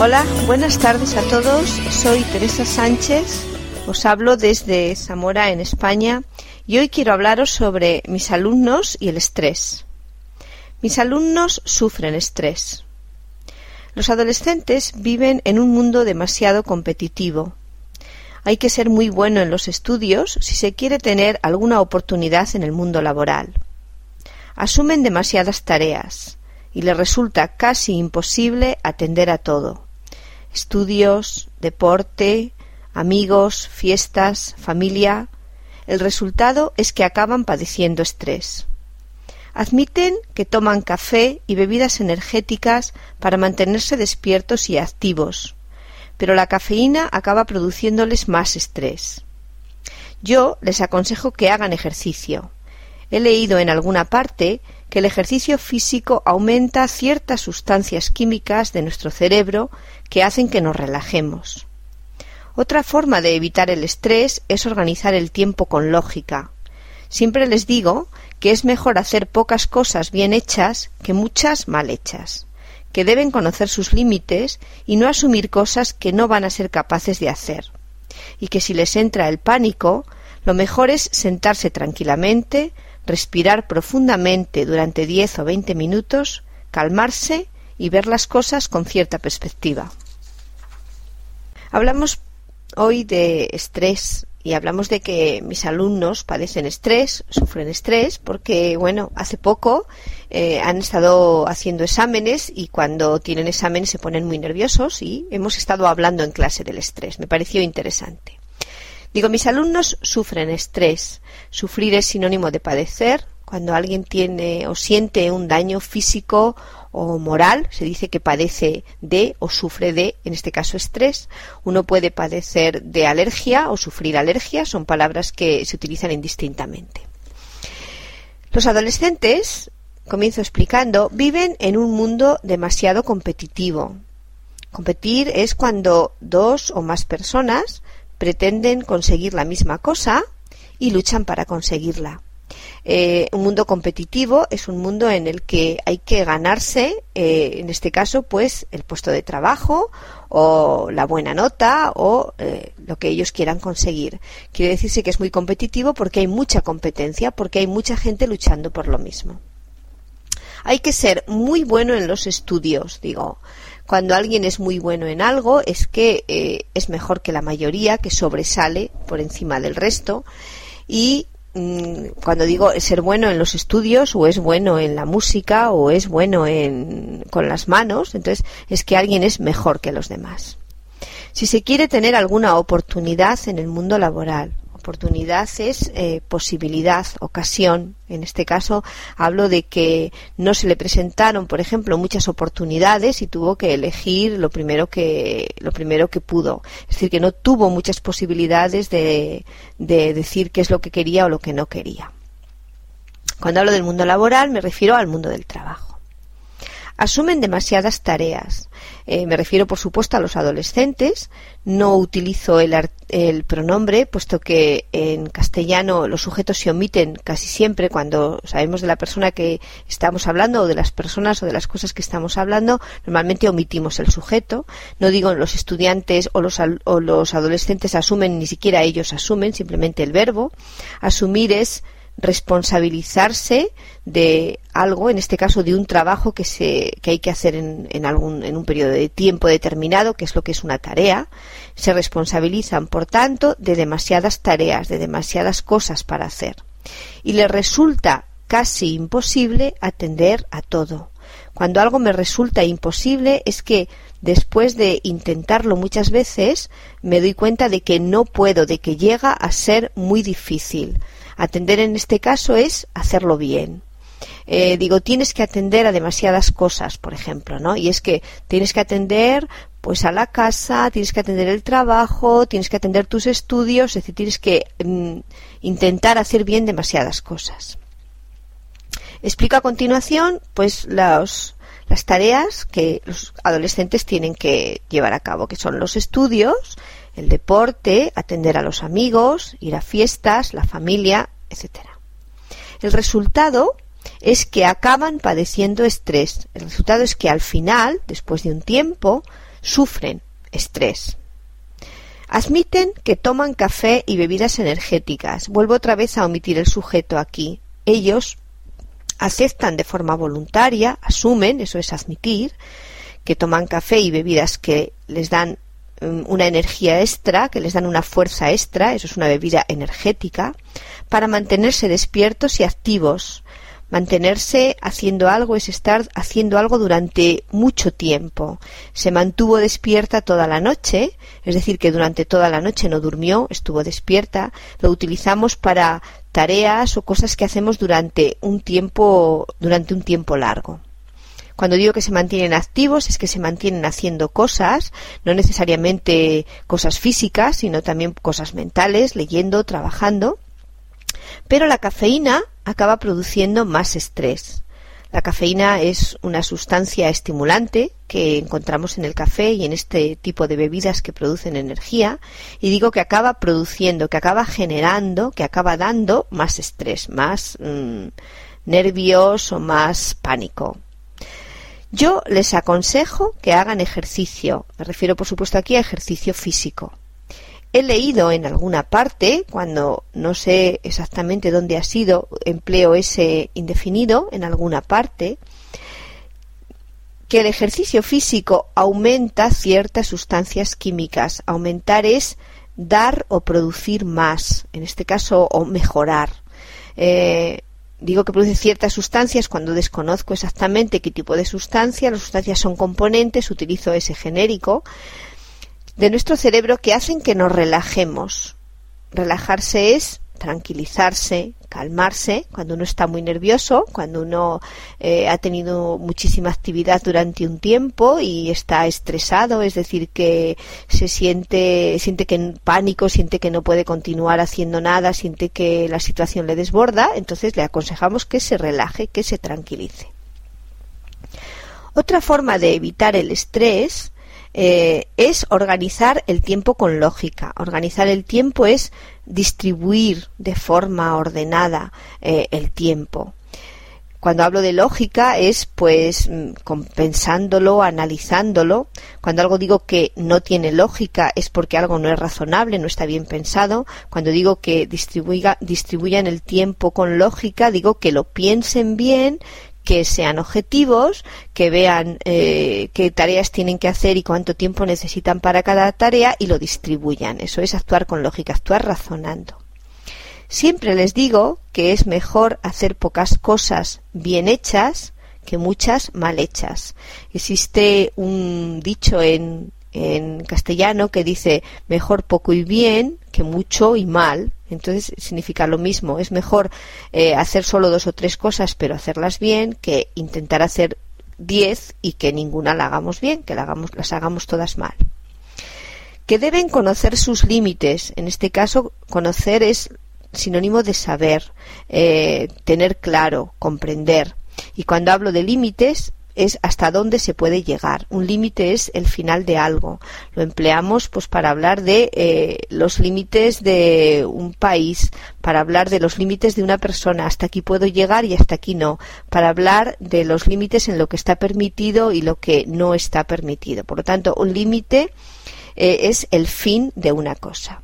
Hola, buenas tardes a todos. Soy Teresa Sánchez. Os hablo desde Zamora, en España, y hoy quiero hablaros sobre mis alumnos y el estrés. Mis alumnos sufren estrés. Los adolescentes viven en un mundo demasiado competitivo. Hay que ser muy bueno en los estudios si se quiere tener alguna oportunidad en el mundo laboral. Asumen demasiadas tareas y les resulta casi imposible atender a todo. Estudios, deporte, amigos, fiestas, familia. El resultado es que acaban padeciendo estrés. Admiten que toman café y bebidas energéticas para mantenerse despiertos y activos, pero la cafeína acaba produciéndoles más estrés. Yo les aconsejo que hagan ejercicio. He leído en alguna parte que el ejercicio físico aumenta ciertas sustancias químicas de nuestro cerebro que hacen que nos relajemos. Otra forma de evitar el estrés es organizar el tiempo con lógica. Siempre les digo que es mejor hacer pocas cosas bien hechas que muchas mal hechas, que deben conocer sus límites y no asumir cosas que no van a ser capaces de hacer, y que si les entra el pánico, lo mejor es sentarse tranquilamente, respirar profundamente durante diez o veinte minutos, calmarse y ver las cosas con cierta perspectiva. Hablamos hoy de estrés y hablamos de que mis alumnos padecen estrés, sufren estrés, porque, bueno, hace poco eh, han estado haciendo exámenes y cuando tienen exámenes se ponen muy nerviosos y hemos estado hablando en clase del estrés. Me pareció interesante. Digo, mis alumnos sufren estrés. Sufrir es sinónimo de padecer. Cuando alguien tiene o siente un daño físico o moral, se dice que padece de o sufre de, en este caso, estrés. Uno puede padecer de alergia o sufrir alergia, son palabras que se utilizan indistintamente. Los adolescentes, comienzo explicando, viven en un mundo demasiado competitivo. Competir es cuando dos o más personas pretenden conseguir la misma cosa y luchan para conseguirla. Eh, un mundo competitivo es un mundo en el que hay que ganarse, eh, en este caso, pues el puesto de trabajo o la buena nota o eh, lo que ellos quieran conseguir. Quiere decirse que es muy competitivo porque hay mucha competencia, porque hay mucha gente luchando por lo mismo. Hay que ser muy bueno en los estudios, digo. Cuando alguien es muy bueno en algo es que eh, es mejor que la mayoría, que sobresale por encima del resto. Y mm, cuando digo ser bueno en los estudios o es bueno en la música o es bueno en, con las manos, entonces es que alguien es mejor que los demás. Si se quiere tener alguna oportunidad en el mundo laboral oportunidad es eh, posibilidad, ocasión. En este caso hablo de que no se le presentaron, por ejemplo, muchas oportunidades y tuvo que elegir lo primero que lo primero que pudo. Es decir, que no tuvo muchas posibilidades de, de decir qué es lo que quería o lo que no quería. Cuando hablo del mundo laboral me refiero al mundo del trabajo asumen demasiadas tareas. Eh, me refiero, por supuesto, a los adolescentes. No utilizo el, el, pronombre, puesto que en castellano los sujetos se omiten casi siempre cuando sabemos de la persona que estamos hablando o de las personas o de las cosas que estamos hablando. Normalmente omitimos el sujeto. No digo los estudiantes o los, o los adolescentes asumen, ni siquiera ellos asumen, simplemente el verbo. Asumir es responsabilizarse de algo, en este caso de un trabajo que, se, que hay que hacer en, en, algún, en un periodo de tiempo determinado, que es lo que es una tarea, se responsabilizan, por tanto, de demasiadas tareas, de demasiadas cosas para hacer. Y les resulta casi imposible atender a todo. Cuando algo me resulta imposible es que después de intentarlo muchas veces me doy cuenta de que no puedo, de que llega a ser muy difícil. Atender en este caso es hacerlo bien. Eh, digo, tienes que atender a demasiadas cosas, por ejemplo, ¿no? Y es que tienes que atender pues a la casa, tienes que atender el trabajo, tienes que atender tus estudios, es decir, tienes que mm, intentar hacer bien demasiadas cosas. Explico a continuación, pues, las tareas que los adolescentes tienen que llevar a cabo, que son los estudios, el deporte, atender a los amigos, ir a fiestas, la familia, etc. El resultado es que acaban padeciendo estrés. El resultado es que al final, después de un tiempo, sufren estrés. Admiten que toman café y bebidas energéticas. Vuelvo otra vez a omitir el sujeto aquí. Ellos aceptan de forma voluntaria, asumen, eso es admitir, que toman café y bebidas que les dan una energía extra, que les dan una fuerza extra, eso es una bebida energética, para mantenerse despiertos y activos. Mantenerse haciendo algo es estar haciendo algo durante mucho tiempo. Se mantuvo despierta toda la noche, es decir, que durante toda la noche no durmió, estuvo despierta. Lo utilizamos para tareas o cosas que hacemos durante un tiempo, durante un tiempo largo. Cuando digo que se mantienen activos es que se mantienen haciendo cosas, no necesariamente cosas físicas, sino también cosas mentales, leyendo, trabajando. Pero la cafeína acaba produciendo más estrés. La cafeína es una sustancia estimulante que encontramos en el café y en este tipo de bebidas que producen energía y digo que acaba produciendo, que acaba generando, que acaba dando más estrés, más mm, nervios o más pánico. Yo les aconsejo que hagan ejercicio. Me refiero, por supuesto, aquí a ejercicio físico. He leído en alguna parte, cuando no sé exactamente dónde ha sido, empleo ese indefinido en alguna parte, que el ejercicio físico aumenta ciertas sustancias químicas. Aumentar es dar o producir más, en este caso, o mejorar. Eh, digo que produce ciertas sustancias cuando desconozco exactamente qué tipo de sustancia. Las sustancias son componentes, utilizo ese genérico de nuestro cerebro que hacen que nos relajemos. Relajarse es tranquilizarse, calmarse, cuando uno está muy nervioso, cuando uno eh, ha tenido muchísima actividad durante un tiempo y está estresado, es decir, que se siente, siente que en pánico, siente que no puede continuar haciendo nada, siente que la situación le desborda, entonces le aconsejamos que se relaje, que se tranquilice. Otra forma de evitar el estrés eh, es organizar el tiempo con lógica. Organizar el tiempo es distribuir de forma ordenada eh, el tiempo. Cuando hablo de lógica es pues mm, pensándolo, analizándolo. Cuando algo digo que no tiene lógica es porque algo no es razonable, no está bien pensado. Cuando digo que distribuyan el tiempo con lógica, digo que lo piensen bien, que sean objetivos, que vean eh, qué tareas tienen que hacer y cuánto tiempo necesitan para cada tarea y lo distribuyan. Eso es actuar con lógica, actuar razonando. Siempre les digo que es mejor hacer pocas cosas bien hechas que muchas mal hechas. Existe un dicho en, en castellano que dice mejor poco y bien que mucho y mal. Entonces significa lo mismo. Es mejor eh, hacer solo dos o tres cosas, pero hacerlas bien, que intentar hacer diez y que ninguna la hagamos bien, que las hagamos todas mal. Que deben conocer sus límites. En este caso, conocer es sinónimo de saber, eh, tener claro, comprender. Y cuando hablo de límites, es hasta dónde se puede llegar. Un límite es el final de algo. Lo empleamos pues para hablar de eh, los límites de un país, para hablar de los límites de una persona. Hasta aquí puedo llegar y hasta aquí no. Para hablar de los límites en lo que está permitido y lo que no está permitido. Por lo tanto, un límite eh, es el fin de una cosa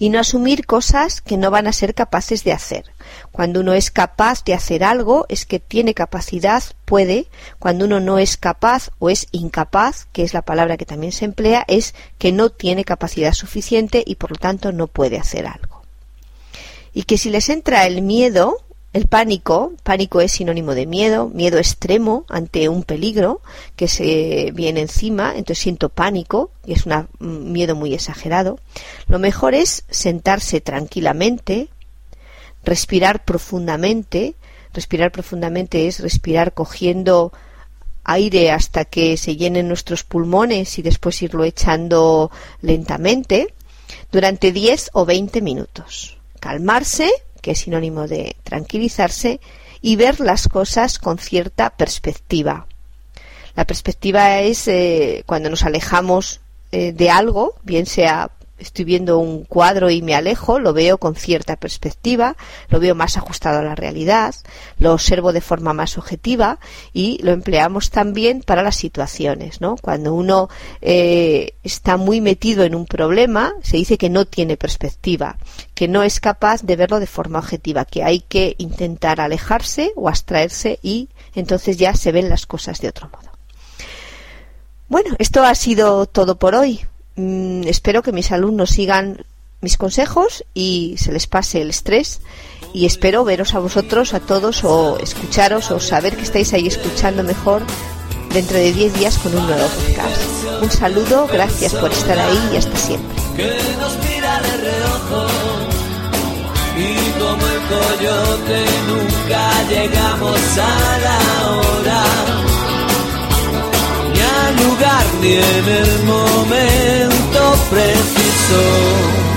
y no asumir cosas que no van a ser capaces de hacer. Cuando uno es capaz de hacer algo es que tiene capacidad, puede. Cuando uno no es capaz o es incapaz, que es la palabra que también se emplea, es que no tiene capacidad suficiente y por lo tanto no puede hacer algo. Y que si les entra el miedo, el pánico, pánico es sinónimo de miedo, miedo extremo ante un peligro que se viene encima, entonces siento pánico y es un miedo muy exagerado. Lo mejor es sentarse tranquilamente, respirar profundamente. Respirar profundamente es respirar cogiendo aire hasta que se llenen nuestros pulmones y después irlo echando lentamente durante 10 o 20 minutos. Calmarse que es sinónimo de tranquilizarse, y ver las cosas con cierta perspectiva. La perspectiva es eh, cuando nos alejamos eh, de algo, bien sea estoy viendo un cuadro y me alejo, lo veo con cierta perspectiva, lo veo más ajustado a la realidad, lo observo de forma más objetiva y lo empleamos también para las situaciones, ¿no? Cuando uno eh, está muy metido en un problema, se dice que no tiene perspectiva, que no es capaz de verlo de forma objetiva, que hay que intentar alejarse o abstraerse y entonces ya se ven las cosas de otro modo. Bueno, esto ha sido todo por hoy. Mm, espero que mis alumnos sigan mis consejos y se les pase el estrés y espero veros a vosotros, a todos o escucharos o saber que estáis ahí escuchando mejor dentro de 10 días con un nuevo podcast. Un saludo, gracias por estar ahí y hasta siempre. y como el nunca llegamos a la lugar ni en el momento preciso.